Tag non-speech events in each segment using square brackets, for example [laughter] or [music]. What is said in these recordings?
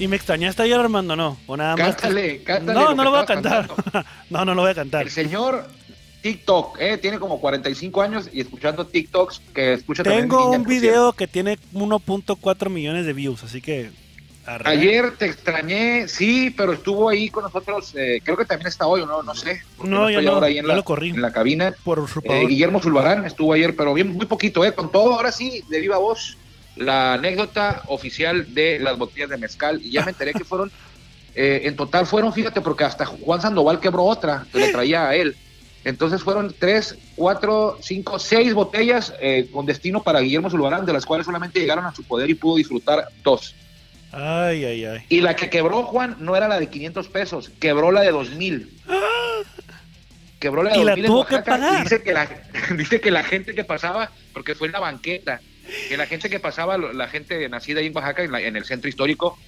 ¿Y me extrañaste ayer, Armando? No, o nada más. Cántale, cántale. No, lo no lo voy a cantar. [laughs] no, no lo voy a cantar. El señor TikTok, eh, tiene como 45 años y escuchando TikToks que escucha Tengo un video que tiene 1.4 millones de views, así que. arre. Ayer te extrañé, sí, pero estuvo ahí con nosotros, eh, creo que también está hoy, no, no sé. No, ya estoy no, ahora ahí en la, lo corrí. en la cabina. Por Eh. Guillermo Zulbarán estuvo ayer, pero bien, muy poquito, eh, con todo, ahora sí, de viva voz, la anécdota oficial de las botellas de mezcal, y ya me enteré que fueron, eh, en total fueron, fíjate, porque hasta Juan Sandoval quebró otra, que le traía a él. Entonces fueron tres, cuatro, cinco, seis botellas eh, con destino para Guillermo Zulbarán, de las cuales solamente llegaron a su poder y pudo disfrutar dos. Ay, ay, ay. Y la que quebró Juan no era la de 500 pesos, quebró la de 2000. Quebró la de Y la 2000 en tuvo que pagar. y Dice que, la, [laughs] dice que la gente que pasaba, porque fue en la banqueta, que la gente que pasaba, la gente nacida ahí en Oaxaca, en, la- en el centro histórico,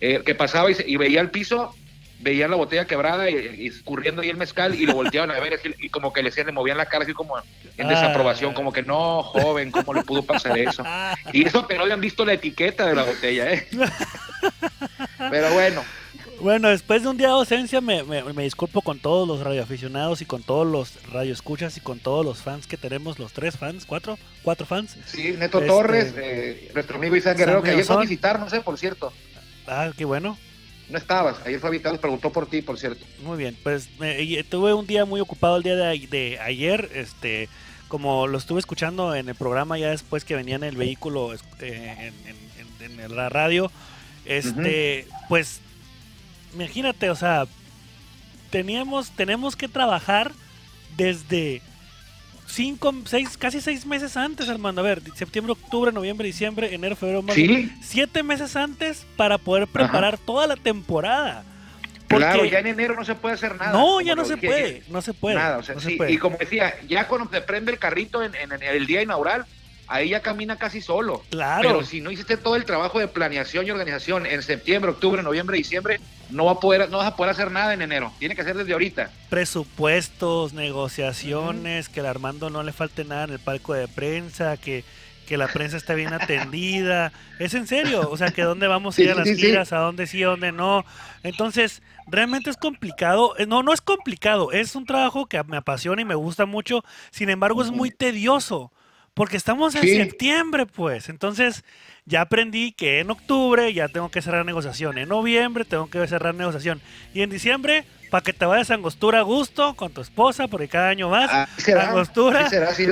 eh, que pasaba y, y veía el piso, veían la botella quebrada y, y escurriendo ahí el mezcal y lo volteaban a ver y como que le le movían la cara así como en desaprobación, Ah. como que no, joven, ¿cómo le pudo pasar eso? [laughs] Y eso que no habían visto la etiqueta de la botella, ¿eh? [laughs] Pero bueno, Bueno, después de un día de ausencia me, me- me disculpo con todos los radioaficionados y con todos los radioescuchas y con todos los fans que tenemos, los tres fans, cuatro, cuatro fans. sí, Neto Este- Torres, eh, nuestro amigo Isaac Guerrero, San que ayer fue a visitarnos, ¿eh? Por cierto. Ah, qué bueno. No estabas, ayer fue a visitarnos, preguntó por ti, por cierto. Muy bien, pues y tuve un día muy ocupado el día de, ayer, este, como lo estuve escuchando en el programa ya después que venía en el vehículo es- eh, en, en- en la radio, este, pues, imagínate, o sea, teníamos, tenemos que trabajar desde cinco, seis, casi seis meses antes, Armando, a ver, septiembre, octubre, noviembre, diciembre, enero, febrero, marzo, Sí, siete meses antes para poder preparar toda la temporada. claro, Porque- ya en enero no se puede hacer nada. no, ya no se dije puede, no se puede. Nada, o sea, no se sí, puede. y como decía, ya cuando te prende el carrito en, en- en el día inaugural, ahí ya camina casi solo. Claro. Pero si no hiciste todo el trabajo de planeación y organización en septiembre, octubre, noviembre, diciembre, no, va a poder, no vas a poder hacer nada en enero. Tiene que ser desde ahorita. Presupuestos, negociaciones, que al Armando no le falte nada en el palco de prensa, que, que la prensa está bien atendida. Es en serio, o sea, que dónde vamos a ir a las sí, sí. giras, a dónde sí, a dónde no. Entonces, realmente es complicado. Eh, No, no es complicado, es un trabajo que me apasiona y me gusta mucho. Sin embargo, es muy tedioso. Porque estamos en Sí. septiembre, pues. Entonces, ya aprendí que en octubre ya tengo que cerrar negociación. En noviembre tengo que cerrar negociación. Y en diciembre, para que te vayas a Angostura a gusto con tu esposa, porque cada año vas. Así será. Angostura. así será, si,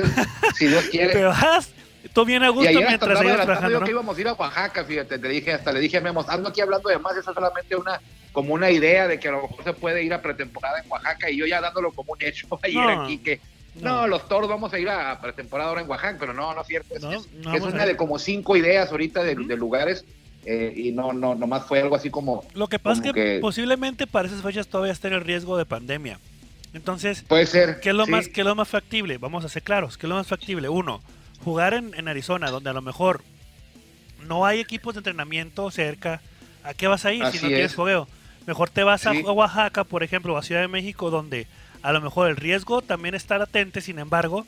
si Dios [laughs] quiere. Te vas, tú bien a Y gusto hasta mientras adelantando trabajando, yo ¿no? que íbamos a ir a Oaxaca, fíjate, te dije, hasta le dije a Memo, ando aquí hablando de más, eso es solamente una, como una idea de que a lo mejor se puede ir a pretemporada en Oaxaca y yo ya dándolo como un hecho [laughs] ayer No, aquí que no. no. los toros vamos a ir a pretemporada ahora en Oaxaca, pero no, no es cierto, es, No, es- no una de como cinco ideas ahorita de, lugares eh, y no, no, nomás fue algo así como, Lo que pasa es que, posiblemente para esas fechas todavía está en el riesgo de pandemia. Entonces, puede ser. ¿qué es lo sí. más, qué es lo más factible? Vamos a ser claros, ¿qué es lo más factible? Uno, jugar en, en Arizona, donde a lo mejor no hay equipos de entrenamiento cerca. ¿A qué vas a ir si no tienes es. fogueo? Mejor te vas Sí. a Oaxaca, por ejemplo, o a Ciudad de México, donde a lo mejor el riesgo también está latente, sin embargo,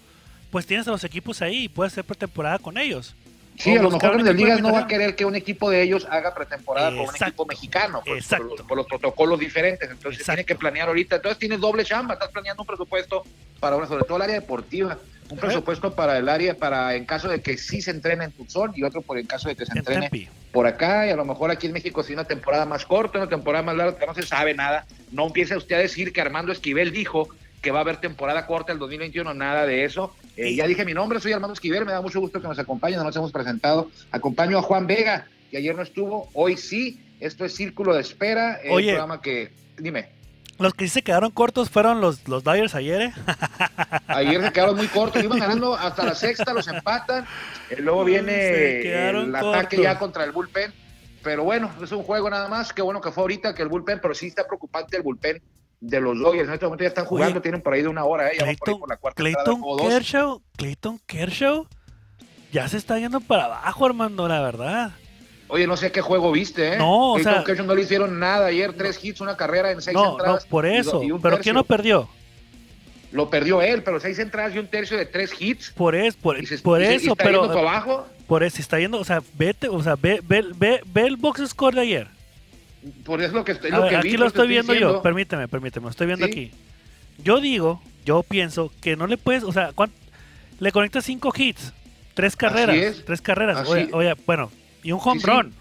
pues tienes a los equipos ahí y puedes hacer pretemporada con ellos. Sí, O a lo mejor equipo de Ligas no va a querer que un equipo de ellos haga pretemporada con un equipo mexicano, pues, por, los, por los protocolos diferentes. Entonces Exacto. tiene que planear ahorita. Entonces tienes doble chamba, estás planeando un presupuesto para una, sobre todo el área deportiva, un presupuesto para el área, para en caso de que sí se entrene en Tucson y otro por en caso de que se En entrene Tempe. Por acá y a lo mejor aquí en México sí una temporada más corta, una temporada más larga, no se sabe nada. No empiece usted a decir que Armando Esquivel dijo que va a haber temporada corta el 2021, nada de eso. Eh, ya dije mi nombre, soy Armando Esquivel, me da mucho gusto que nos acompañen, no nos hemos presentado. Acompaño a Juan Vega, que ayer no estuvo, hoy sí. Esto es Círculo de Espera, el Oye. programa que, dime, Los que sí se quedaron cortos fueron los, los Dyers ayer, ¿eh? [laughs] ayer se quedaron muy cortos, iban ganando hasta la sexta, los empatan, eh, luego viene el ataque cortos. ya contra el bullpen, pero bueno, es un juego nada más, qué bueno que fue ahorita que el bullpen, pero sí está preocupante el bullpen de los Dodgers, en este momento ya están jugando, Oye, tienen por ahí de una hora, ¿eh? ya van por ahí Clayton, por la cuarta entrada, Clayton dos. Kershaw, Clayton Kershaw ya se está yendo para abajo, Armando, la verdad. Oye, no sé qué juego viste, ¿eh? No, o sea- no le hicieron nada ayer, tres hits, una carrera en seis No, no, entradas. por y do- eso. y Pero. ¿quién lo perdió? Lo perdió él, pero seis entradas y un tercio de tres hits. Por, es, por, Y se- por y se- y eso, está yendo pero para abajo. por eso está yendo, o sea, vete, o sea, ve, ve, ve, ve el box score de ayer. Por eso es lo que, estoy, A lo ver, que aquí vi, lo estoy viendo yo, permíteme, permíteme, lo estoy viendo Sí. aquí. Yo digo, yo pienso que no le puedes, o sea, ¿cuán- le conectas cinco hits, tres carreras, es. tres carreras, oye, oye, bueno, y un home Sí, sí. run.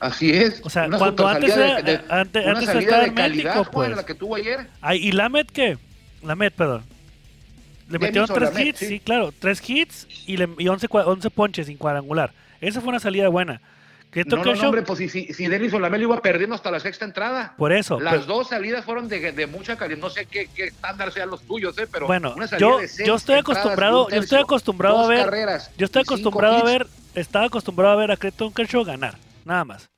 Así es. O sea, Una cuando antes era- de, de- eh, una antes salida estaba de calidad, pues. la que tuvo ayer. Ay, ¿Y Lamed qué? Lamed, perdón. Le metieron tres hits, sí. sí. claro, tres hits y, le, y 11, cua- 11 ponches sin cuadrangular. Esa fue una salida buena. ¿Qué No, no, hombre, pues si, si, si Denis Olamel iba perdiendo hasta la sexta entrada. Por eso. Las dos salidas fueron de, de mucha calidad. No sé qué, qué estándar sean los tuyos, ¿eh? pero Bueno, una salida yo, de seis yo estoy acostumbrado, yo estoy acostumbrado a ver, carreras yo estoy acostumbrado a hits. Estaba acostumbrado a ver a Clayton Kershaw ganar, nada más.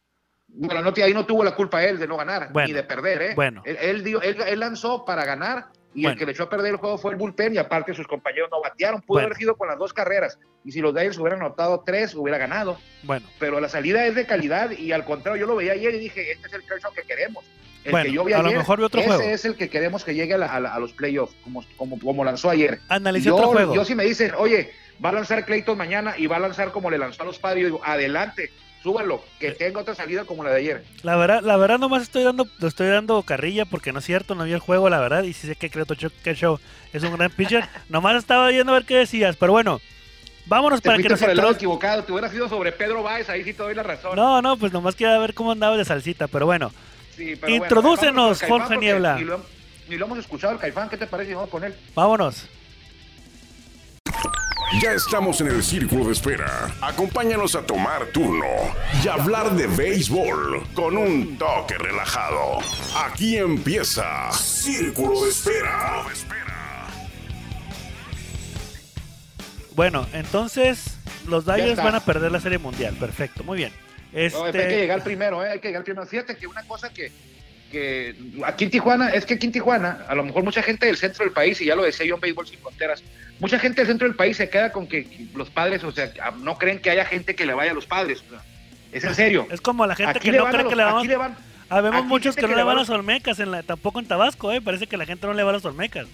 Bueno, no, ahí no tuvo la culpa él de no ganar, Bueno, ni de perder, ¿eh? bueno. Él, él, dio- él- él lanzó para ganar y Bueno. el que le echó a perder el juego fue el bullpen y aparte sus compañeros no batearon. Pudo Bueno. haber sido con las dos carreras y si los Dyers hubieran anotado tres, hubiera ganado. Bueno, Pero la salida es de calidad y al contrario, yo lo veía ayer y dije, este es el Kershaw que queremos. El Bueno, que yo vi a lo mejor vi otro ese juego. es el que queremos que llegue a, la- a la- a los playoffs, como, como, como lanzó ayer. analicé Yo, otro juego. yo si me dicen, oye, va a lanzar Clayton mañana y va a lanzar como le lanzó a los padres, yo digo, adelante, súbalo, que tenga otra salida como la de ayer. La verdad, la verdad nomás estoy dando, lo estoy dando carrilla porque no es cierto, no vi el juego, la verdad, y sí sé que Clayton Kershaw es un gran pitcher. [laughs] nomás estaba viendo a ver qué decías, pero bueno, vámonos Te para que nos por el lado equivocado, te hubieras ido sobre Pedro Báez, ahí sí te doy la razón. No, no, pues nomás quería ver cómo andaba de salsita, pero bueno. Sí, pero Introdúcenos, Caifán, Jorge Niebla. Ni lo, ni lo hemos escuchado el Caifán, ¿qué te parece? Vamos con él. Vámonos. Ya estamos en el círculo de espera. Acompáñanos a tomar turno y hablar de béisbol con un toque relajado. Aquí empieza Círculo de Espera. Bueno, entonces los Dodgers van a perder la Serie Mundial. Perfecto, muy bien. No, hay que Este, llegar primero, ¿eh? hay que llegar primero. Fíjate que una cosa que, que aquí en Tijuana, es que aquí en Tijuana, a lo mejor mucha gente del centro del país, y ya lo decía yo en Béisbol Sin Fronteras, mucha gente del centro del país se queda con que los padres, o sea, no creen que haya gente que le vaya a los padres. o sea, es en serio. es como la gente Aquí que le no cree los- que le vamos. aquí le van- Habemos aquí muchos que no le van a va- los Olmecas, en la, tampoco en Tabasco, ¿eh? Parece que la gente no le va a los Olmecas.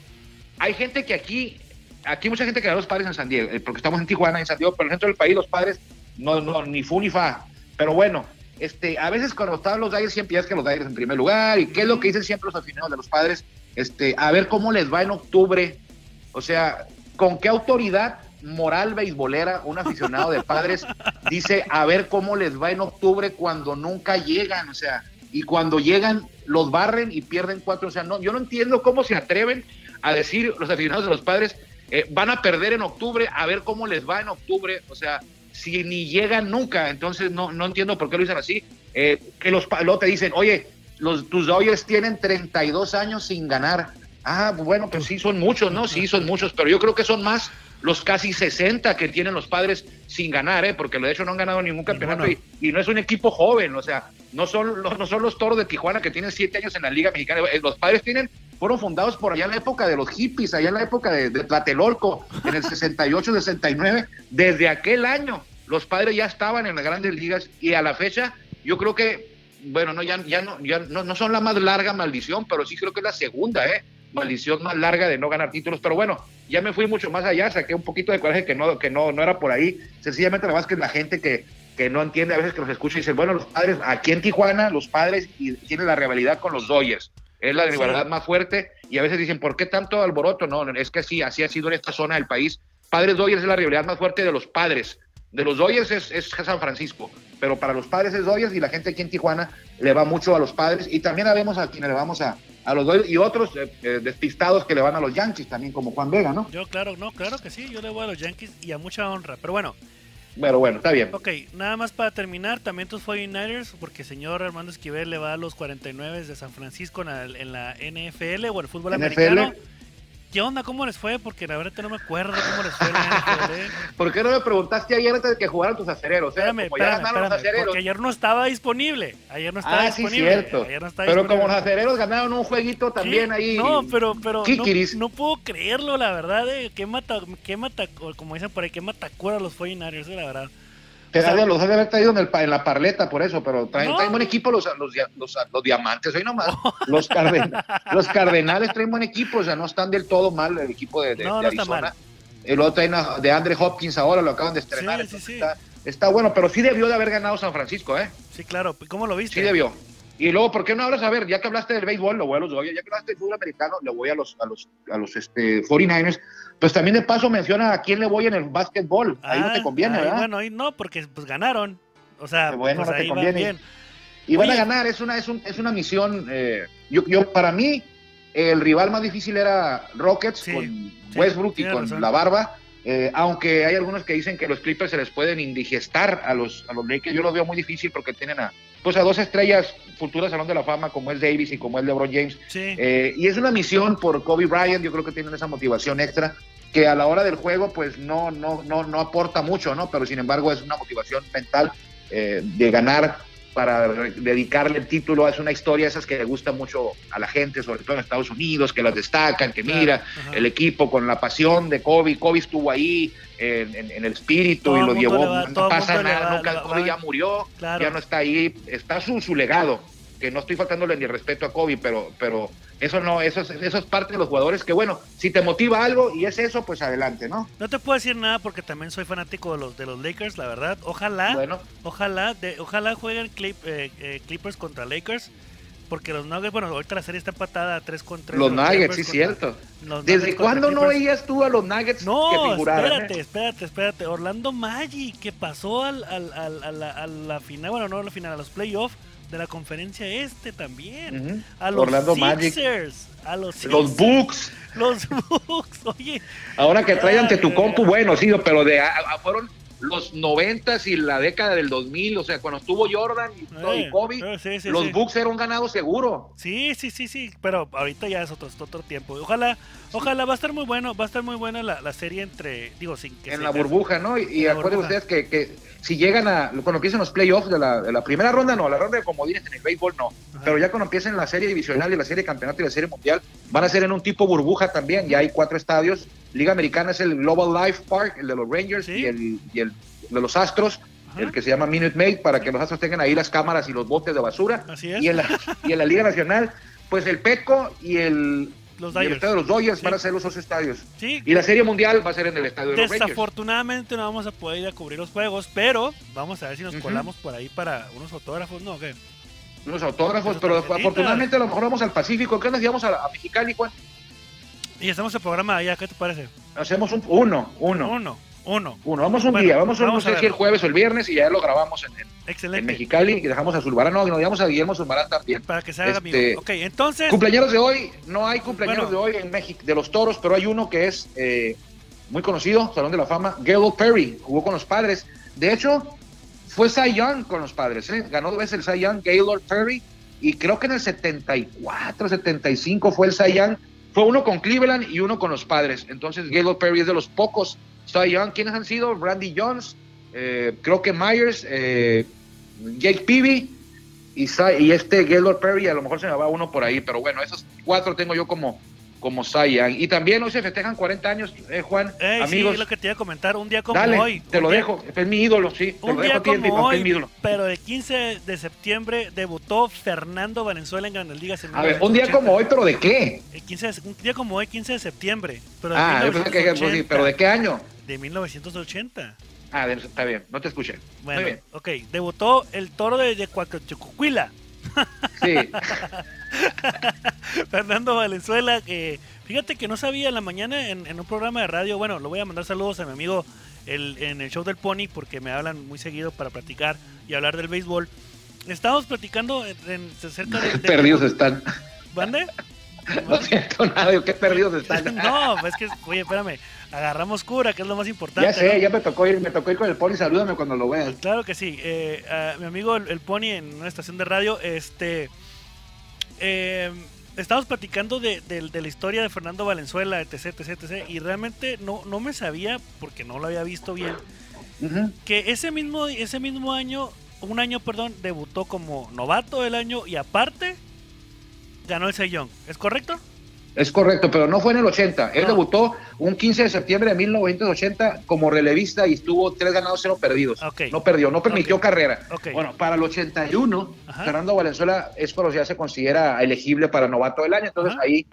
hay gente que aquí, aquí mucha gente que le da a los padres en San Diego, eh, porque estamos en Tijuana, en San Diego, pero en el centro del país los padres no, no ni fu ni fa. Pero bueno, este, a veces cuando estaban los Dyers siempre es que los Dyers en primer lugar, y qué es lo que dicen siempre los aficionados de los padres, este, a ver cómo les va en octubre, o sea, con qué autoridad moral beisbolera un aficionado de padres [laughs] dice a ver cómo les va en octubre cuando nunca llegan, o sea, y cuando llegan los barren y pierden cuatro, o sea, no, yo no entiendo cómo se atreven a decir los aficionados de los padres eh, van a perder en octubre, a ver cómo les va en octubre, o sea, si ni llegan nunca, entonces no, no entiendo por qué lo dicen así, Eh, que los luego te dicen, oye, los, tus Dodgers tienen 32 años sin ganar, ah, bueno, pues sí, son muchos, ¿no? Sí, son muchos, pero yo creo que son más los casi 60 que tienen los padres sin ganar, ¿eh? porque de hecho no han ganado ningún campeonato y, y no es un equipo joven, o sea, no son, los- no son los toros de Tijuana que tienen siete años en la Liga Mexicana. Eh, Los padres tienen, fueron fundados por allá en la época de los hippies, allá en la época de, de Tlatelolco, en el [laughs] 68, 69. Desde aquel año, los padres ya estaban en las grandes ligas y a la fecha, yo creo que, bueno, no, ya, ya, no, ya no, no son la más larga maldición, pero sí creo que es la segunda, ¿eh? maldición más larga de no ganar títulos, pero bueno, ya me fui mucho más allá, saqué un poquito de coraje que no, que no, no era por ahí, sencillamente la más que la gente que, que no entiende a veces que los escucha y dice, bueno, los padres, aquí en Tijuana, los padres y tienen la rivalidad con los Dodgers, es la rivalidad más fuerte, y a veces dicen, ¿por qué tanto alboroto? No, es que sí, así ha sido en esta zona del país, padres Dodgers es la rivalidad más fuerte de los padres, de los Dodgers es, es San Francisco, pero para los padres es Dodgers y la gente aquí en Tijuana le va mucho a los padres y también vemos a quienes le vamos a, a los Dodgers y otros eh, eh, despistados que le van a los Yankees también como Juan Vega, ¿no? Yo, claro, no, claro que sí, yo le voy a los Yankees y a mucha honra. Pero bueno, Pero bueno, está bien. ok, nada más para terminar, también tus 49ers, porque señor Armando Esquivel le va a los 49 de San Francisco en la, en la NFL o el fútbol NFL. americano. ¿Qué onda? ¿Cómo les fue? Porque la verdad no me acuerdo cómo les fue NFL. [laughs] ¿Por qué no me preguntaste ayer antes de que jugaran tus acereros? eh? Espérame, Como ya espérame, los espérame, acereros. porque ayer no estaba disponible. Ayer no estaba Ah, sí, disponible. cierto. Ayer no estaba Pero disponible. como los acereros ganaron un jueguito también Sí, ahí. No, pero, pero no, no puedo creerlo, la verdad. Eh. ¿Qué mata, qué mata, como dicen por ahí, qué matacura los 49ers, eh, la verdad. Te o sea- ha de- los ha de haber traído en, el en la parleta por eso, pero traen, No. traen buen equipo los, los, dia- los, los diamantes, hoy nomás. Los, carden- los cardenales traen buen equipo, o sea, no están del todo mal el equipo de, de- No, de no está Arizona. mal. El otro traen a- de Andre Hopkins ahora, lo acaban de estrenar. Sí, sí, entonces sí. Está, está bueno, pero sí debió de haber ganado San Francisco, ¿eh? Sí, claro. ¿Cómo lo viste? Sí debió. Y luego, ¿por qué no hablas? A ver, ya que hablaste del béisbol, lo voy a los Dodgers, ya que hablaste del fútbol americano, le voy a los, a los, a los este, 49ers. Pues también de paso menciona a quién le voy en el básquetbol. Ahí no te Ah, conviene, ¿verdad? Bueno, ahí no, porque pues ganaron. O sea, bueno, pues, no te ahí van conviene. bien. Y van a ganar, es una, es un- es una misión. eh, yo, yo, para mí, el rival más difícil era Rockets Sí, con sí, Westbrook y con razón. la barba. eh, aunque hay algunos que dicen que los Clippers se les pueden indigestar a los, a los Lakers, yo lo veo muy difícil porque tienen a, pues a dos estrellas futuras Salón de la Fama como es Davis y como es LeBron James. Sí. Eh, y es una misión por Kobe Bryant, yo creo que tienen esa motivación extra que a la hora del juego pues no, no, no, no aporta mucho, ¿no? Pero sin embargo es una motivación mental eh, de ganar para dedicarle el título, es una historia esas que le gusta mucho a la gente, sobre todo en Estados Unidos, que las destacan, que mira ajá. el equipo con la pasión de Kobe, Kobe estuvo ahí en, en- en el espíritu Todo y lo llevó, va- no pasa nada, va- nunca va- Kobe ya murió, Claro. ya no está ahí, está su, su legado, que no estoy faltándole ni respeto a Kobe, pero, pero eso no, eso es, eso es parte de los jugadores que bueno, si te motiva algo y es eso, pues adelante, ¿no? No te puedo decir nada porque también soy fanático de los de los Lakers, la verdad. Ojalá, Bueno, ojalá, de, ojalá jueguen Clip- eh, eh, Clippers contra Lakers. Porque los Nuggets, bueno, ahorita la serie está empatada 3 con 3. los Nuggets, sí, cierto. ¿Desde cuándo no veías tú a los Nuggets que No, figuraran? espérate, eh? espérate, espérate. Orlando Magic, que pasó al, al- al- a, la, a la final, bueno, no a la final, a los playoffs de la conferencia este también. A los Orlando Magic. A los Los Sixers, Bucks, Los Bucks, [laughs] oye. ahora que trae ante tu compu, bueno, sí, pero de a- a- fueron los noventas y la década del 2000, o sea, cuando estuvo Jordan y, Eh, Kobe, eh, sí, sí, los sí. Bucks eran un ganado seguro. Sí, sí, sí, sí, pero ahorita ya es otro, otro tiempo. Ojalá, ojalá va a estar muy bueno, va a estar muy buena la, la serie entre, digo, sin que en la burbuja, ¿no? Y, y En la acuérdense burbuja. ustedes que, que si llegan a, cuando empiecen los playoffs de la, de la primera ronda, no, la ronda de comodines en el béisbol no, Ajá. pero ya cuando empiecen la serie divisional y la serie de campeonato y la serie mundial, van a ser en un tipo burbuja también, ya hay cuatro estadios, Liga Americana es el Global Life Park, el de los Rangers Sí. y, el, y el de los Astros, el que se llama Minute Maid, para que los Astros tengan ahí las cámaras y los botes de basura, Así es. y en la, y en la Liga Nacional, pues el Petco y el... Los y el estadio de los Dodgers Sí. van a ser los dos estadios. Sí, Y la serie mundial va a ser en el estadio de los Rangers. desafortunadamente no vamos a poder ir a cubrir los juegos, pero vamos a ver si nos colamos por ahí para unos autógrafos, ¿no? ¿O ¿Qué? Unos autógrafos, pero afortunadamente a lo mejor vamos al Pacífico. ¿Qué nos llevamos a, a Mexicali, Juan? Y hacemos el programa allá, ¿qué te parece? Hacemos un, uno, uno, Uno, uno. uno. Vamos un Bueno, día, vamos, un- vamos no a sé si el jueves o el viernes y ya lo grabamos en, en- en. Mexicali y dejamos a Zulbarán, no, nos llevamos a Guillermo Zulbarán también. Para que se haga Este, amigo. Ok, entonces. Cumpleaños de hoy, no hay cumpleaños Bueno. de hoy en México, de los toros, pero hay uno que es eh, muy conocido, Salón de la Fama, Gaylord Perry, jugó con los padres. De hecho, fue Cy Young con los padres, ¿eh? ganó dos veces el Cy Young, Gaylord Perry, y creo que en el 74, 75 fue el Cy Young. Fue uno con Cleveland y uno con los padres. Entonces, Gaylord Perry es de los pocos Cy Young. ¿Quiénes han sido? Randy Jones, eh, creo que Myers, eh, Jake Peavy y, y este Gaylord Perry. A lo mejor se me va uno por ahí, pero bueno, esos cuatro tengo yo como, como Young. Y también hoy se festejan 40 años, eh, Juan. Ey, amigos, sí, lo que te iba a comentar, un día como dale, hoy. te lo día- dejo. Es mi ídolo, sí. Te Un lo dejo día mi como es mi hoy, ídolo. pero el 15 de septiembre debutó Fernando Valenzuela en Grandes Ligas. En A ver, un día 1980. como hoy, pero ¿de qué? El 15 de- un día como hoy, 15 de septiembre. Pero de Ah, yo pensé que, sí, 1980. pero ¿de qué año? De 1980. Ah, está bien, no te escuché. Bueno, Muy bien. ok. Debutó el toro de, de. Sí, [laughs] Fernando Valenzuela, que fíjate que no sabía en la mañana en, en un programa de radio. Bueno, lo voy a mandar saludos a mi amigo el, en el show del Pony porque me hablan muy seguido para platicar y hablar del béisbol. Estábamos platicando en, en- acerca de. de- [laughs] perdidos están. [laughs] No siento nada, qué perdidos están. [laughs] No, es que, oye, espérame, agarramos cura, que es lo más importante. Ya sé, ¿no? ya me tocó ir, me tocó ir con el poli, salúdame cuando lo veas. Claro que sí. Eh, a mi amigo el, el Pony en una estación de radio, este, eh, estábamos platicando de, de- de la historia de Fernando Valenzuela, etc, etc, etc, y realmente no, no me sabía, porque no lo había visto bien, que ese mismo, ese mismo año, un año, perdón, debutó como novato del año y aparte ganó el Young. ¿Es correcto? Es correcto, pero no fue en el 80. Él No. debutó un 15 de septiembre de 1980 como relevista y estuvo tres ganados, cero perdidos. Ok. No perdió, no permitió carrera. Ok. Bueno, para el 81, Ajá. Fernando Valenzuela es cuando ya se considera elegible para novato del año. Entonces Ajá. ahí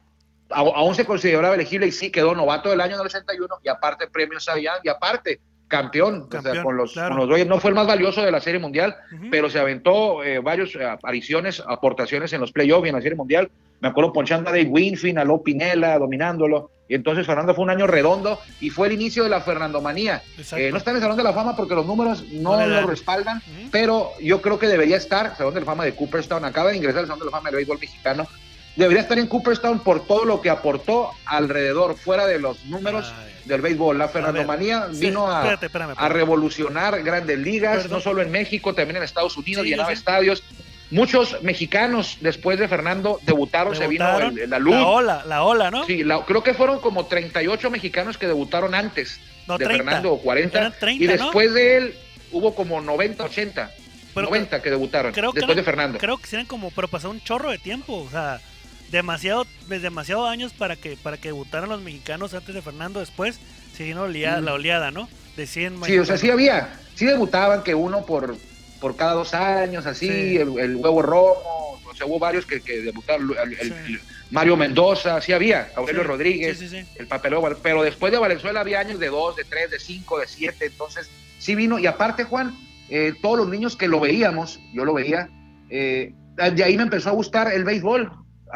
aún se consideraba elegible y sí quedó novato del año en el 81 y aparte premio Young y aparte campeón, o sea, con, los, claro. con los Dodgers. No fue el más valioso de la Serie Mundial, pero se aventó eh, varios eh, apariciones, aportaciones en los playoffs y en la Serie Mundial. Me acuerdo ponchando a Dave Winfield, a Lo Pinela, dominándolo. Y entonces Fernando fue un año redondo y fue el inicio de la Fernandomanía. Eh, no está en el Salón de la Fama porque los números no lo respaldan, pero yo creo que debería estar, Salón de la Fama de Cooperstown, acaba de ingresar al Salón de la Fama del béisbol mexicano, debería estar en Cooperstown por todo lo que aportó alrededor, fuera de los números Ay. del béisbol. La Fernandomanía Sí, vino a, espérate, espérame, a revolucionar grandes ligas, Perdón. no solo en México, también en Estados Unidos, Sí, llenaba sé. estadios. Muchos mexicanos después de Fernando debutaron, se vino el- la luz. La ola, la ola, ¿no? Sí, la- creo que fueron como 38 mexicanos que debutaron antes No, de 30. Fernando, o 40. Eran 30, y ¿no? después de él hubo como 90, 80. Pero 90 que debutaron creo que después de Fernando. Creo que eran como, pero pasó un chorro de tiempo, o sea, demasiado, pues, demasiado años para que para que debutaran los mexicanos antes de Fernando, después se vino la oleada, Mm. la oleada, ¿no? De 100 Sí, o sea, sí había, sí debutaban que uno por, por cada dos años, así, Sí. el, el huevo rojo, o sea, hubo varios que, que debutaron, el, el- Sí. el Mario Mendoza, sí había, Aurelio Sí, Rodríguez, el papeleo, pero después de Valenzuela había años de dos, de tres, de cinco, de siete, entonces sí vino, y aparte Juan, eh, todos los niños que lo veíamos, yo lo veía, eh, de ahí me empezó a gustar el béisbol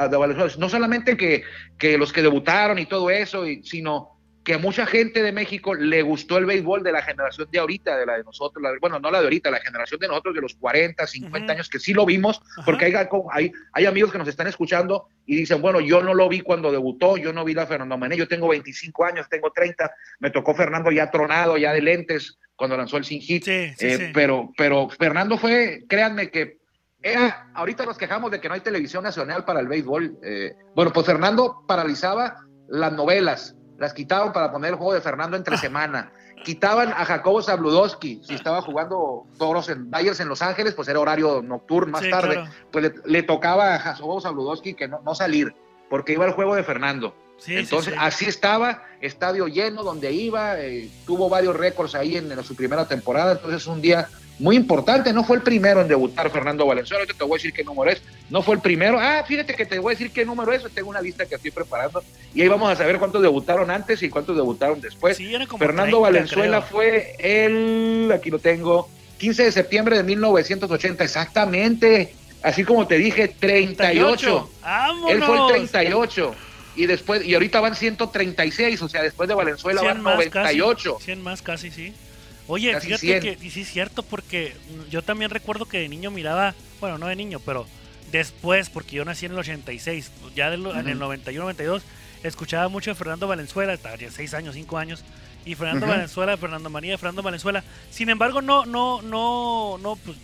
de Valenzuela, no solamente que, que los que debutaron y todo eso, y, sino que a mucha gente de México le gustó el béisbol de la generación de ahorita, de la de nosotros, la- bueno, no la de ahorita, la generación de nosotros de los 40, 50 Ujú. años, que sí lo vimos, porque hay, hay, hay amigos que nos están escuchando y dicen, bueno, yo no lo vi cuando debutó, yo no vi a Fernando Mané, yo tengo 25 años, tengo 30, me tocó Fernando ya tronado, ya de lentes, cuando lanzó el Sin Hit, Sí, sí, Eh, sí. Pero, pero Fernando fue, créanme que era, ahorita nos quejamos de que no hay televisión nacional para el béisbol. eh, bueno, pues Fernando paralizaba las novelas, las quitaban para poner el juego de Fernando Ah. entre semana. Quitaban a Jacobo Zabludowski, si estaba jugando toros en Dyers en Los Ángeles, pues era horario nocturno más Sí, tarde. claro. Pues le, le tocaba a Jacobo Zabludowski que no, no salir, porque iba al juego de Fernando. Sí, sí, Entonces, sí. así estaba, estadio lleno donde iba, eh, tuvo varios récords ahí en, en su primera temporada, entonces un día muy importante, no fue el primero en debutar Fernando Valenzuela, ahorita te voy a decir qué número es, no fue el primero, ah, fíjate que te voy a decir qué número es, tengo una lista que estoy preparando y ahí vamos a saber cuántos debutaron antes y cuántos debutaron después. Sí, Fernando 30, Valenzuela creo. fue el, aquí lo tengo, 15 de septiembre de 1980, exactamente, así como te dije, 38. ¡Vámonos! Él fue el 38 y después y ahorita van 136, o sea, después de Valenzuela 100 van más 98. Casi, 100 más casi, sí. Oye, Casi fíjate 100. que y sí es cierto porque yo también recuerdo que de niño miraba, bueno, no de niño, pero después, porque yo nací en el 86, ya de lo- en el Ujú. 91, 92, escuchaba mucho de Fernando Valenzuela, estaba ya 6 años, 5 años, y Fernando. Valenzuela, Fernando María, Fernando Valenzuela. Sin embargo, no, no, no, no, pues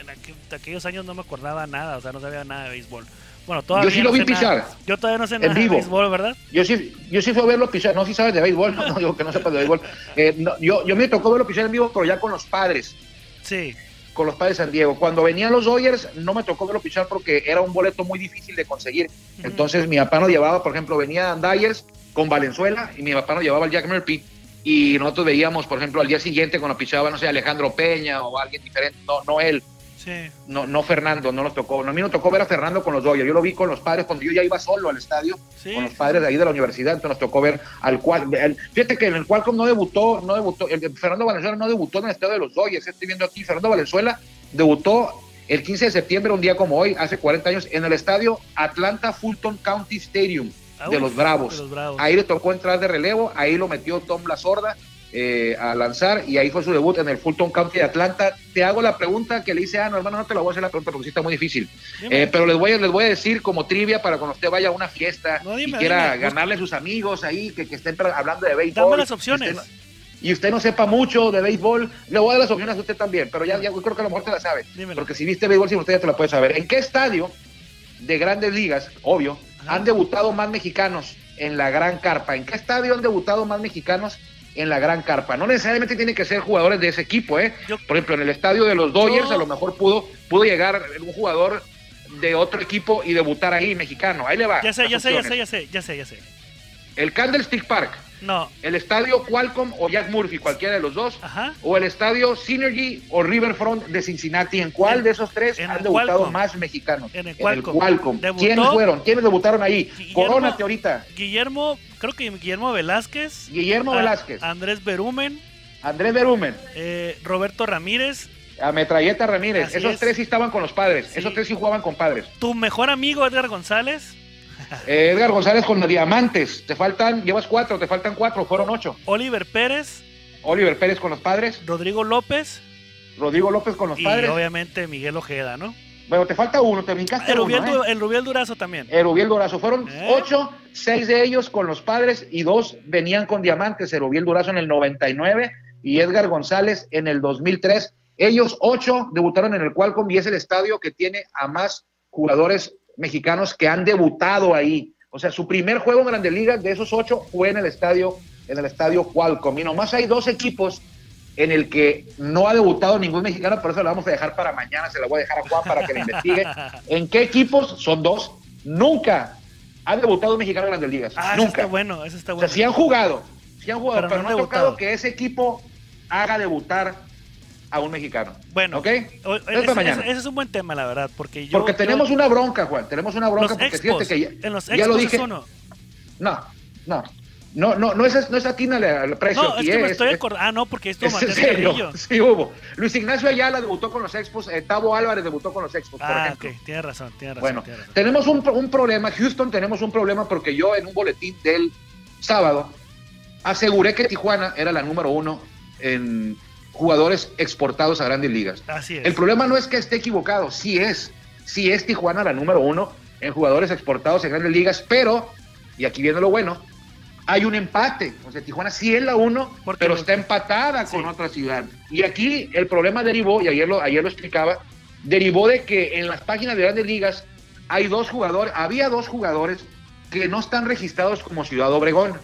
en aqu- aquellos años no me acordaba nada, o sea, no sabía nada de béisbol. Bueno, todavía sí no lo vi nada. pisar. Yo todavía no sé En nada de vivo. béisbol, ¿verdad? Yo sí, yo sí fui a verlo pisar, no si sabes de béisbol, [laughs] no, no digo que no sepas de béisbol. Eh, no, yo, yo me tocó verlo pisar en vivo, pero ya con los padres, Sí. con los padres de San Diego. Cuando venían los Dodgers, no me tocó verlo pisar porque era un boleto muy difícil de conseguir. Entonces mi papá nos llevaba, por ejemplo, venía Dyers con Valenzuela y mi papá nos llevaba al Jack Murphy y nosotros veíamos, por ejemplo, al día siguiente cuando pichaba, no sé, Alejandro Peña o alguien diferente, no, no él, Sí. no, no Fernando, no nos tocó. A mí nos tocó ver a Fernando con los Dodgers. Yo lo vi con los padres cuando yo ya iba solo al estadio, Sí. con los padres de ahí de la universidad. Entonces nos tocó ver al cual. el- fíjate que en el Qualcomm no debutó, no debutó. el- Fernando Valenzuela no debutó en el estadio de los Dodgers. Estoy viendo aquí. Fernando Valenzuela debutó el 15 de septiembre, un día como hoy, hace 40 años, en el estadio Atlanta Fulton County Stadium Ah, de uf, los Bravos. de los Bravos. Ahí le tocó entrar de relevo, ahí lo metió Tom La Sorda eh, a lanzar y ahí fue su debut en el Fulton County de Atlanta. Te hago la pregunta que le hice a no, hermano, no te la voy a hacer la pregunta porque sí está muy difícil. Eh, pero les voy, a, les voy a decir como trivia para cuando usted vaya a una fiesta No, dime, y quiera dime. ganarle a sus amigos ahí que, que estén hablando de béisbol. Dame las opciones. Usted no- y usted no sepa mucho de béisbol, le voy a dar las opciones a usted también, pero ya, ya yo creo que a lo mejor te la sabe. Dímelo. Porque si viste béisbol, si usted ya te la puede saber. ¿En qué estadio de grandes ligas, obvio, Ajá. han debutado más mexicanos en la gran carpa? ¿En qué estadio han debutado más mexicanos en la gran carpa? No necesariamente tienen que ser jugadores de ese equipo, ¿eh? Yo- Por ejemplo, en el estadio de los Dodgers Yo- a lo mejor pudo, pudo llegar un jugador de otro equipo y debutar ahí, mexicano. Ahí le va. Ya sé, ya sé, ya sé, ya sé, ya sé, ya sé. El Candlestick Park, No, el estadio Qualcomm o Jack Murphy, cualquiera de los dos, ajá. o el estadio Synergy o Riverfront de Cincinnati. ¿En cuál En- de esos tres en han el debutado Qualcomm. más mexicanos? En el Qualcomm. Qualcomm. Debutó- ¿Quiénes fueron? ¿Quiénes debutaron ahí? Guillermo- Corónate ahorita. Guillermo, creo que Guillermo Velázquez. Guillermo a- Velázquez. Andrés Berumen. Andrés Berumen, eh, Roberto Ramírez, a Metralleta Ramírez. Así Esos es. tres sí estaban con los padres. Sí. Esos tres sí jugaban con padres. tu mejor amigo Edgar González, Eh, Edgar González con los diamantes. Te faltan, llevas cuatro, te faltan cuatro, fueron ocho. Oliver Pérez, Oliver Pérez con los padres. Rodrigo López Rodrigo López con los y padres. obviamente Miguel Ojeda, ¿no? Bueno, te falta uno, te brincaste El Rubiel, uno, ¿eh? el Rubiel Durazo también. Erubiel Durazo. Fueron ¿Eh? ocho, seis de ellos con los padres y dos venían con diamantes. Erubiel Durazo en el 99 y Edgar González en el 2003. Ellos ocho debutaron en el Qualcomm y es el estadio que tiene a más jugadores mexicanos que han debutado ahí. O sea, su primer juego en Grandes Ligas de esos ocho fue en el estadio, en el estadio Qualcomm. Y nomás hay dos equipos en el que no ha debutado ningún mexicano, por eso la vamos a dejar para mañana, se la voy a dejar a Juan para que la investigue. [laughs] ¿En qué equipos? Son dos. Nunca ha debutado un mexicano en Grandes Ligas. Ah, eso Nunca. está bueno, eso está O sea, bueno. sí han jugado, sí han jugado, Pero pero, no ha tocado debutado. que ese equipo haga debutar a un mexicano. Bueno, ¿Ok? o- es ese, para mañana. ese- ese es un buen tema, la verdad, porque yo... Porque yo- tenemos una bronca, Juan. Tenemos una bronca porque expos, fíjate que ya, en los ya lo dije. No, no. No, no, no es, no es atínale al precio. No, es que me es- estoy es- acordando. Ah, no, porque esto [laughs] Es en serio, sí hubo. Luis Ignacio Ayala debutó con los Expos, eh, Tavo Álvarez debutó con los Expos, por Ah, ejemplo. ok, tiene razón, tiene razón. Bueno, tiene razón. tenemos un, un problema, Houston tenemos un problema porque yo en un boletín del sábado aseguré que Tijuana era la número uno en jugadores exportados a grandes ligas. Así es. El problema no es que esté equivocado, sí es, sí es Tijuana la número uno en jugadores exportados en grandes ligas, pero, y aquí viene lo bueno, hay un empate. O sea, Tijuana sí es la uno, pero está empatada con otra ciudad. Y aquí el problema derivó, y ayer lo, ayer lo explicaba, derivó de que en las páginas de grandes ligas hay dos jugadores, había dos jugadores que no están registrados como Ciudad Obregón.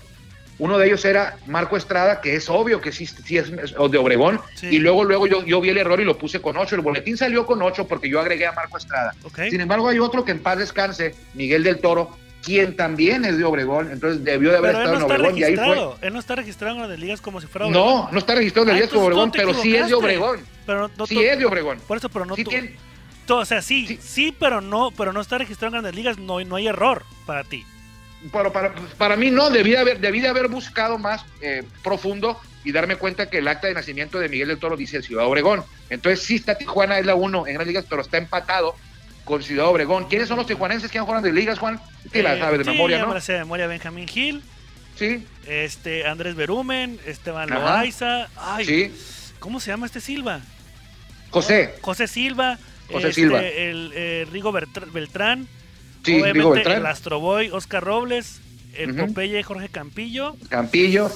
Uno de ellos era Marco Estrada, que es obvio que sí, sí es de Obregón, Sí. y luego, luego yo, yo vi el error y lo puse con ocho. El boletín salió con ocho porque yo agregué a Marco Estrada. Sin embargo, hay otro que en paz descanse, Miguel del Toro, quien también es de Obregón, entonces debió de haber Pero estado no en Obregón y ahí fue. Él no está registrado en las ligas como si fuera Obregón. No, no está registrado en el Ah, día como Obregón, pero sí es de. Obregón. Pero no, no Sí tú- es de Obregón. Por eso, pero no Sí tú- tiene- tú- O sea, sí, Sí. sí, pero no, pero no está registrado en grandes ligas, no, no hay error para ti. Pero para, para mí no, debí de haber, debí de haber buscado más eh, profundo y darme cuenta que el acta de nacimiento de Miguel del Toro dice Ciudad Obregón. Entonces sí está Tijuana, es la uno en grandes ligas, pero está empatado con Ciudad Obregón. ¿Quiénes son los tijuanenses que han jugado en grandes ligas, Juan? Sí, la Eh, sabes de sí, memoria, ¿no? de memoria Benjamín Gil, Sí, este Andrés Berumen, Esteban Ajá. Loaiza, ay, sí. ¿cómo se llama este Silva? José, José Silva, José este, Silva. el eh, Rigo Beltrán, sí, obviamente Rigo Beltrán, el Astroboy Oscar Robles, el. Popeye Jorge Campillo, Campillo,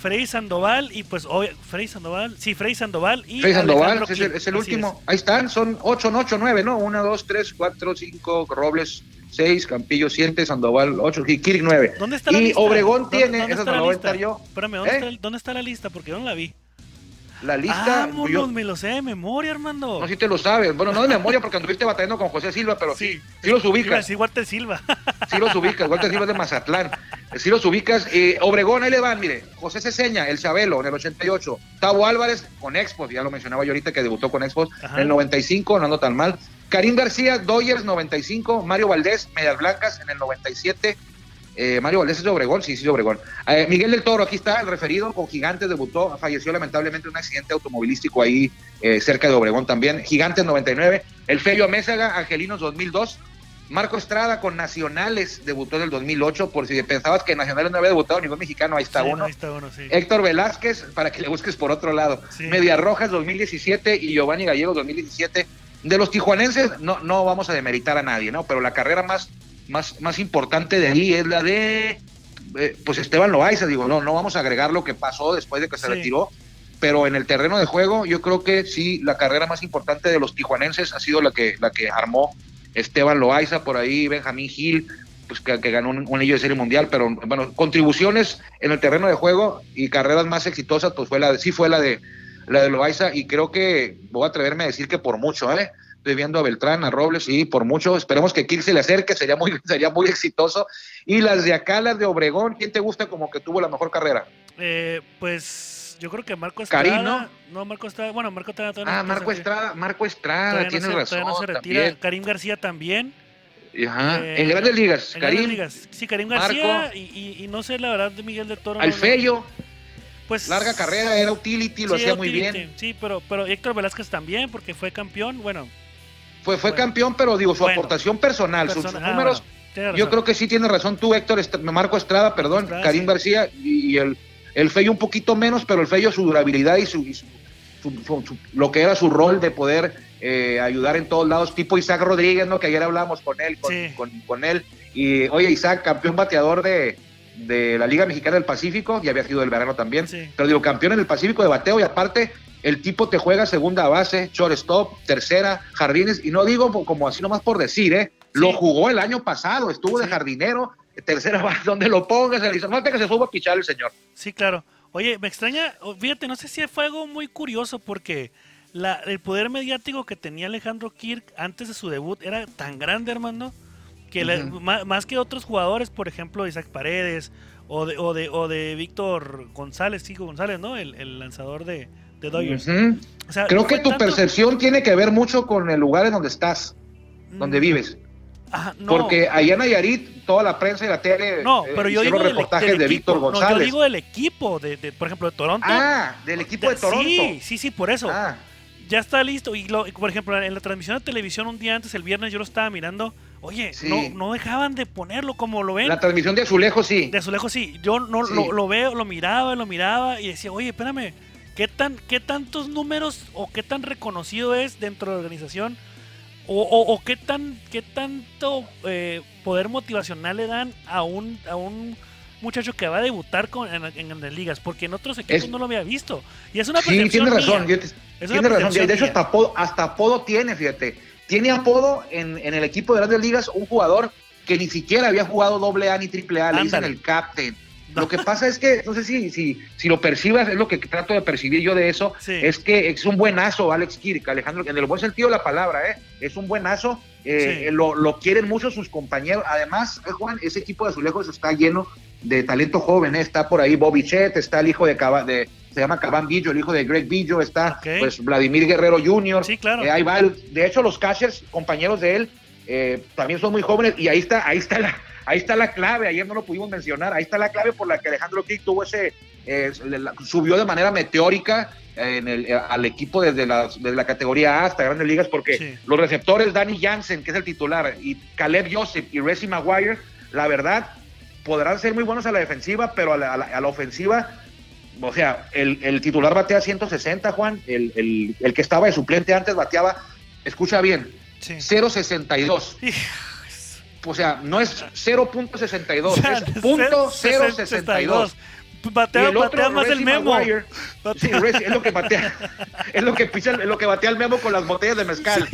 Frey Sandoval y pues obvio, Frey Sandoval, sí, Frey Sandoval y Frey Sandoval, es el, es último. Ahí están, son 8, 8, 9, ¿no? 1, 2, 3, 4, 5, Robles 6, Campillo 7, Sandoval 8, Kirik 9. ¿Dónde está la Y lista? Obregón ¿Dónde- tiene, dónde esa no la la voy a lista? estar yo. Espérame, ¿dónde, ¿Eh? está, el- ¿dónde está la lista? Porque yo no la vi. La lista, Vámonos, yo, me lo sé de memoria, Armando. no si te lo sabes. Bueno, no de memoria porque anduviste batallando con José Silva, pero sí, sí, los Iba a ubicas. decir Walter Silva. Sí los ubicas. Walter Silva es de Mazatlán. Sí los ubicas. Eh, Obregón, ahí le van, mire. José Ceseña, el Chabelo, en el 88. Tavo Álvarez con Expos, ya lo mencionaba yo ahorita que debutó con Expos. Ajá. En el 95, no ando tan mal. Karim García, Dodgers 95. Mario Valdés, Medias Blancas en el 97. Eh, Mario Valdés es de Obregón, sí, sí, de Obregón. Eh, Miguel del Toro, aquí está el referido, con Gigantes debutó, falleció lamentablemente en un accidente automovilístico ahí eh, cerca de Obregón también. Gigantes 99, el Ferio Amézaga, Angelinos 2002. Marco Estrada con Nacionales debutó en el 2008, por si pensabas que Nacionales no había debutado ningún mexicano, ahí está Sí, uno. Ahí está uno, sí. Héctor Velázquez, para que le busques por otro lado. Sí. Medias Rojas 2017 y Giovanni Gallegos 2017. De los tijuanenses no, no vamos a demeritar a nadie, ¿no? Pero la carrera más, más, más importante de ahí es la de eh, pues Esteban Loaiza, digo, no, no vamos a agregar lo que pasó después de que se Sí. retiró, pero en el terreno de juego yo creo que sí, la carrera más importante de los tijuanenses ha sido la que, la que armó Esteban Loaiza, por ahí Benjamín Gil, pues que, que ganó un, un anillo de serie mundial, pero bueno, contribuciones en el terreno de juego y carreras más exitosas, pues fue la de, sí fue la de la de Loaiza, y creo que voy a atreverme a decir que por mucho, ¿eh? Estoy viendo a Beltrán, a Robles, y por mucho, esperemos que Kirk se le acerque, sería muy, [laughs] sería muy exitoso. Y las de acá, las de Obregón, ¿quién te gusta como que tuvo la mejor carrera? Eh, pues yo creo que Marco Estrada. Karim, ¿no? No, Marco Estrada. Bueno, Marco Estrada todavía no Ah, Marco. Estrada, Marco Estrada, no tienes se- razón. no se retira. también. Karim García también. Ajá, Eh, en grandes ligas, en Karim, Grandes Ligas. Sí, Karim Marco. García y, y- y no sé la verdad de Miguel de Toro. Alfelio, pues, larga carrera, era utility, lo hacía muy bien. Sí, pero, pero Héctor Velázquez también, porque fue campeón, bueno. Fue, fue campeón, pero digo, su aportación personal, sus, ah, números, yo creo que sí tiene razón tú, Héctor, Marco Estrada, perdón, Karim García y, el, el Fello un poquito menos, pero el Fello su durabilidad y su, lo que era su rol de poder eh, ayudar en todos lados, tipo Isaac Rodríguez, ¿no? Que ayer hablábamos con él, con, con él, y oye, Isaac, campeón bateador de, de la Liga Mexicana del Pacífico, y había sido del verano también, pero digo, campeón en el Pacífico de bateo y aparte el tipo te juega segunda base, shortstop, tercera, jardines, y no digo como así nomás por decir, ¿eh? Lo jugó el año pasado, estuvo de jardinero, tercera [laughs] base, donde lo pongas, le hizo falta que se suba a pichar el señor. Sí, claro. Oye, me extraña, fíjate, no sé si fue algo muy curioso porque la, el poder mediático que tenía Alejandro Kirk antes de su debut era tan grande, hermano que más, que otros jugadores, por ejemplo, Isaac Paredes o de, o de, o de Víctor González, Chico González, ¿no? El, lanzador de, de Dodgers. Creo que tu percepción tiene que ver mucho con el lugar en donde estás, donde mm. vives. Porque allá en Nayarit, toda la prensa y la tele no, eh, pero yo digo reportajes de Víctor González. No, yo digo del equipo, de, por ejemplo, de Toronto. Ah, del equipo de, Toronto. Sí, sí, sí, por eso. Ah. Ya está listo. Y, lo, por ejemplo, en la transmisión de televisión un día antes, el viernes, yo lo estaba mirando Oye, no, no dejaban de ponerlo como lo ven. La transmisión de Azulejo sí. De Azulejo sí. Yo no Lo, veo, lo miraba, lo miraba y decía, oye, espérame, ¿qué, tan, ¿qué tantos números o qué tan reconocido es dentro de la organización? O, o, qué, tan, qué tanto eh, poder motivacional le dan a un, a un muchacho que va a debutar con, en, en, las ligas, porque en otros equipos no lo había visto. Y es una Sí, tiene razón. tiene razón. De hecho, hasta apodo, hasta apodo tiene, fíjate tiene apodo en, el equipo de grandes ligas un jugador que ni siquiera había jugado doble A ni triple A, le dicen el captain. Lo que pasa es que, no sé si, si, si lo percibas, es lo que trato de percibir yo de eso, es que es un buenazo Alex Kirk, Alejandro, en el buen sentido de la palabra, ¿eh? es un buenazo, eh, lo, lo, quieren mucho sus compañeros. Además, eh, Juan, ese equipo de Azulejos está lleno de talento joven, ¿eh? está por ahí Bobby Chet, está el hijo de, de se llama Cabán Billo, el hijo de Greg Billo, está pues Vladimir Guerrero Jr. Sí, claro. Eh, ahí va de hecho, los catchers, compañeros de él, eh, también son muy jóvenes y ahí está, ahí está la, ahí está la clave, ayer no lo pudimos mencionar, ahí está la clave por la que Alejandro Kirk tuvo ese, eh, subió de manera meteórica en el, al equipo desde la, la categoría A hasta grandes ligas, porque los receptores, Danny Jansen, que es el titular, y Caleb Joseph y Resi Maguire, la verdad, podrán ser muy buenos a la defensiva, pero a la ofensiva o sea, el, titular batea 160, Juan, el, que estaba de suplente antes bateaba, escucha bien, 0.62. O sea, no es 0.62, es [laughs] .062. Batea, batea más el memo. Sí, es lo que batea, [laughs] es lo que pisa, es lo que batea el memo con las botellas de mezcal.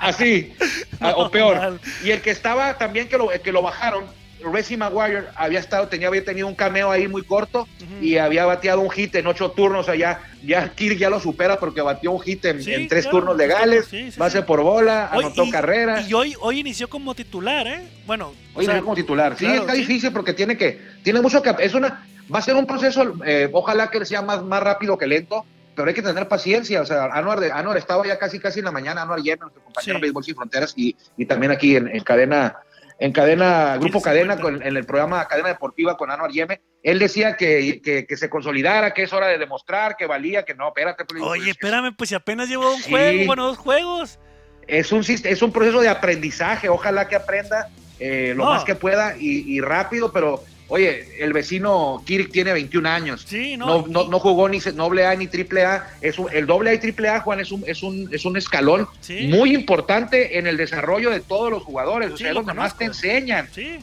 Así, [laughs] o peor. Y el que estaba también que lo, que lo bajaron, Resi Maguire había estado, tenía, había tenido un cameo ahí muy corto y había bateado un hit en ocho turnos. allá ya, Kirk ya lo supera porque batió un hit en, tres turnos legales, base por bola, anotó carrera. Y hoy, hoy inició como titular, ¿eh? Bueno. Hoy inició como titular. Sí, está difícil porque tiene que, tiene mucho que, es una, va a ser un proceso, eh, ojalá que sea más, más rápido que lento pero hay que tener paciencia. O sea, Anuar, Anuar estaba ya casi casi en la mañana, Anuar ayer, nuestro compañero de Béisbol Sin Fronteras, y, y también aquí en, en cadena en cadena, Grupo Cadena, en el programa Cadena Deportiva con Anuar Yeme, él decía que, que, se consolidara, que es hora de demostrar, que valía, que no, espérate. Pues, Oye, espérame, pues si apenas llevo un juego, bueno, dos juegos. Es un, es un proceso de aprendizaje, ojalá que aprenda eh, lo más que pueda y, y rápido, pero Oye, el vecino Kirk tiene 21 años. Sí, no, no, no, jugó ni doble A ni triple A. Es el doble A y triple A, Juan, es un, es un, es un escalón muy importante en el desarrollo de todos los jugadores. o sea, es donde más te enseñan. Sí.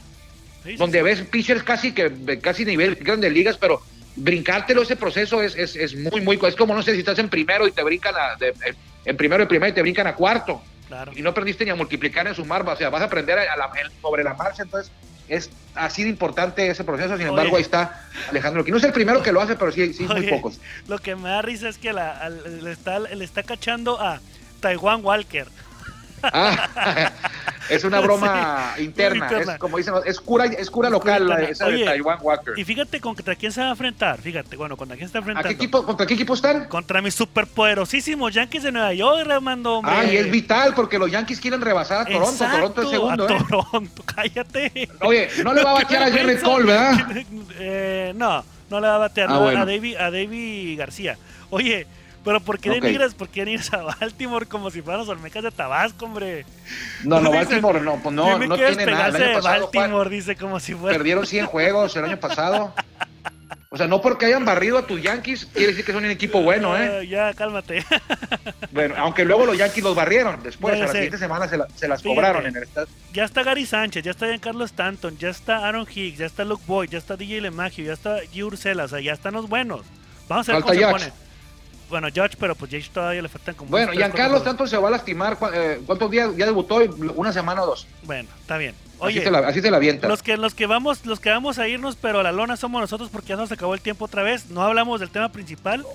donde ves pitchers casi que casi nivel grandes ligas, pero brincártelo ese proceso es, es, es, muy, muy. Es como no sé si estás en primero y te brincan a, en primero y primero y te brincan a cuarto. Claro. Y no aprendiste ni a multiplicar ni a sumar, o sea, vas a aprender sobre la marcha, entonces es ha sido importante ese proceso, sin embargo ahí está Alejandro, que no es el primero que lo hace, pero sí, sí muy pocos. Lo que me da risa es que la, le, está, le está cachando a Taiwan Walker. Ah, [laughs] es una [laughs] broma interna, es como dicen, es cura, es cura local esa de Taiwan Walker. Y fíjate contra quién se va a enfrentar, fíjate, bueno, contra quién está enfrentando. qué equipo, ¿Contra qué equipo están? Contra mis superpoderosísimos Yankees de Nueva York, Remando. Ah, y es vital porque los Yankees quieren rebasar a Toronto, Toronto es segundo. A ¿eh? Toronto, [laughs] cállate. Oye, no le va a batear a Jerry Cole, ¿verdad? [laughs] eh, no. No le va a batear Ah, bueno. a David a David García. Oye, pero ¿por qué denigras, por qué denigras a Baltimore como si fueran los Olmecas de Tabasco, hombre? No, no, [laughs] Baltimore no, pues no, no tiene nada. El año pasado Baltimore, dice como si fuera. perdieron 100 [laughs] juegos el año pasado. O sea, no porque hayan barrido a tus Yankees, quiere decir que son un equipo bueno, ¿eh? Ah, ya, cálmate. [laughs] Bueno, aunque luego los Yankees los barrieron después, a la siguiente semana se, la- se las Fíjate. cobraron en el estadio. ya está Gary Sánchez, ya está Giancarlo Stanton, ya está Aaron Hicks, ya está Luke Boyd, ya está DJ LeMagio, ya está G. Ursela, o sea, ya están los buenos. Vamos a ver Falta cómo se pone. Bueno, George, pero pues Judge todavía le faltan como. Bueno, Giancarlo tanto se va a lastimar. eh, ¿Cuántos días ya debutó? ¿Una semana o dos? Bueno, está bien. así, Oye, se la, así se la avienta. los que, los que vamos, los que vamos a irnos, pero a la lona somos nosotros porque ya nos acabó el tiempo otra vez. No hablamos del tema principal.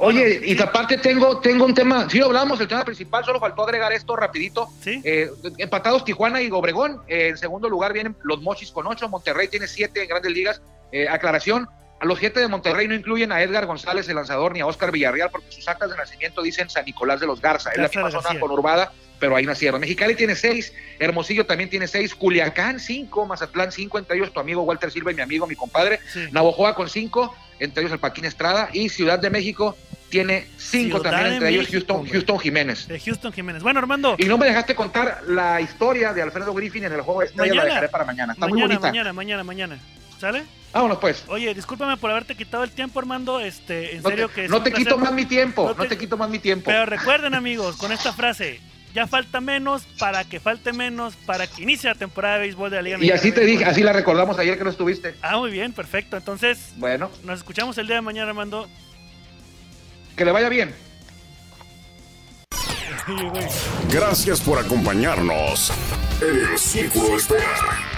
Oye, Bueno, y sí. aparte tengo, tengo un tema, sí hablamos del tema principal, solo faltó agregar esto rapidito. ¿Sí? Eh, empatados Tijuana y Obregón. Eh, en segundo lugar vienen los Mochis con ocho. Monterrey tiene siete en grandes ligas. Eh, aclaración, a los siete de Monterrey no incluyen a Edgar González, el lanzador, ni a Oscar Villarreal, porque sus actas de nacimiento dicen San Nicolás de los Garza. Es la misma zona García. conurbada, pero ahí nacieron. Mexicali tiene seis, Hermosillo también tiene seis, Culiacán cinco, Mazatlán cinco, entre ellos tu amigo Walter Silva y mi amigo, mi compadre. Sí. Navojoa con cinco, entre ellos el Paquín Estrada, y Ciudad de México tiene cinco Ciudad también, entre ellos Houston. Houston Jiménez. De Houston Jiménez. Bueno, Armando, Y no me dejaste contar la historia de Alfredo Griffin en el juego de estrellas, la Mañana. dejaré para mañana. Está muy mañana, bonita. mañana, mañana, mañana. ¿Sale? Vámonos pues. Oye, discúlpame por haberte quitado el tiempo, Armando. Este, en No serio te, que es no te placer. quito más mi tiempo, No no te- quito más mi tiempo. Pero recuerden, amigos, con esta frase, ya falta menos para que falte menos para que inicie la temporada de béisbol de la Liga y Mexicana así te dije, así la recordamos ayer que no estuviste. Ah, muy bien, perfecto. Entonces, Bueno, nos escuchamos el día de mañana, Armando. que le vaya bien. Gracias por acompañarnos en el Círculo Espera.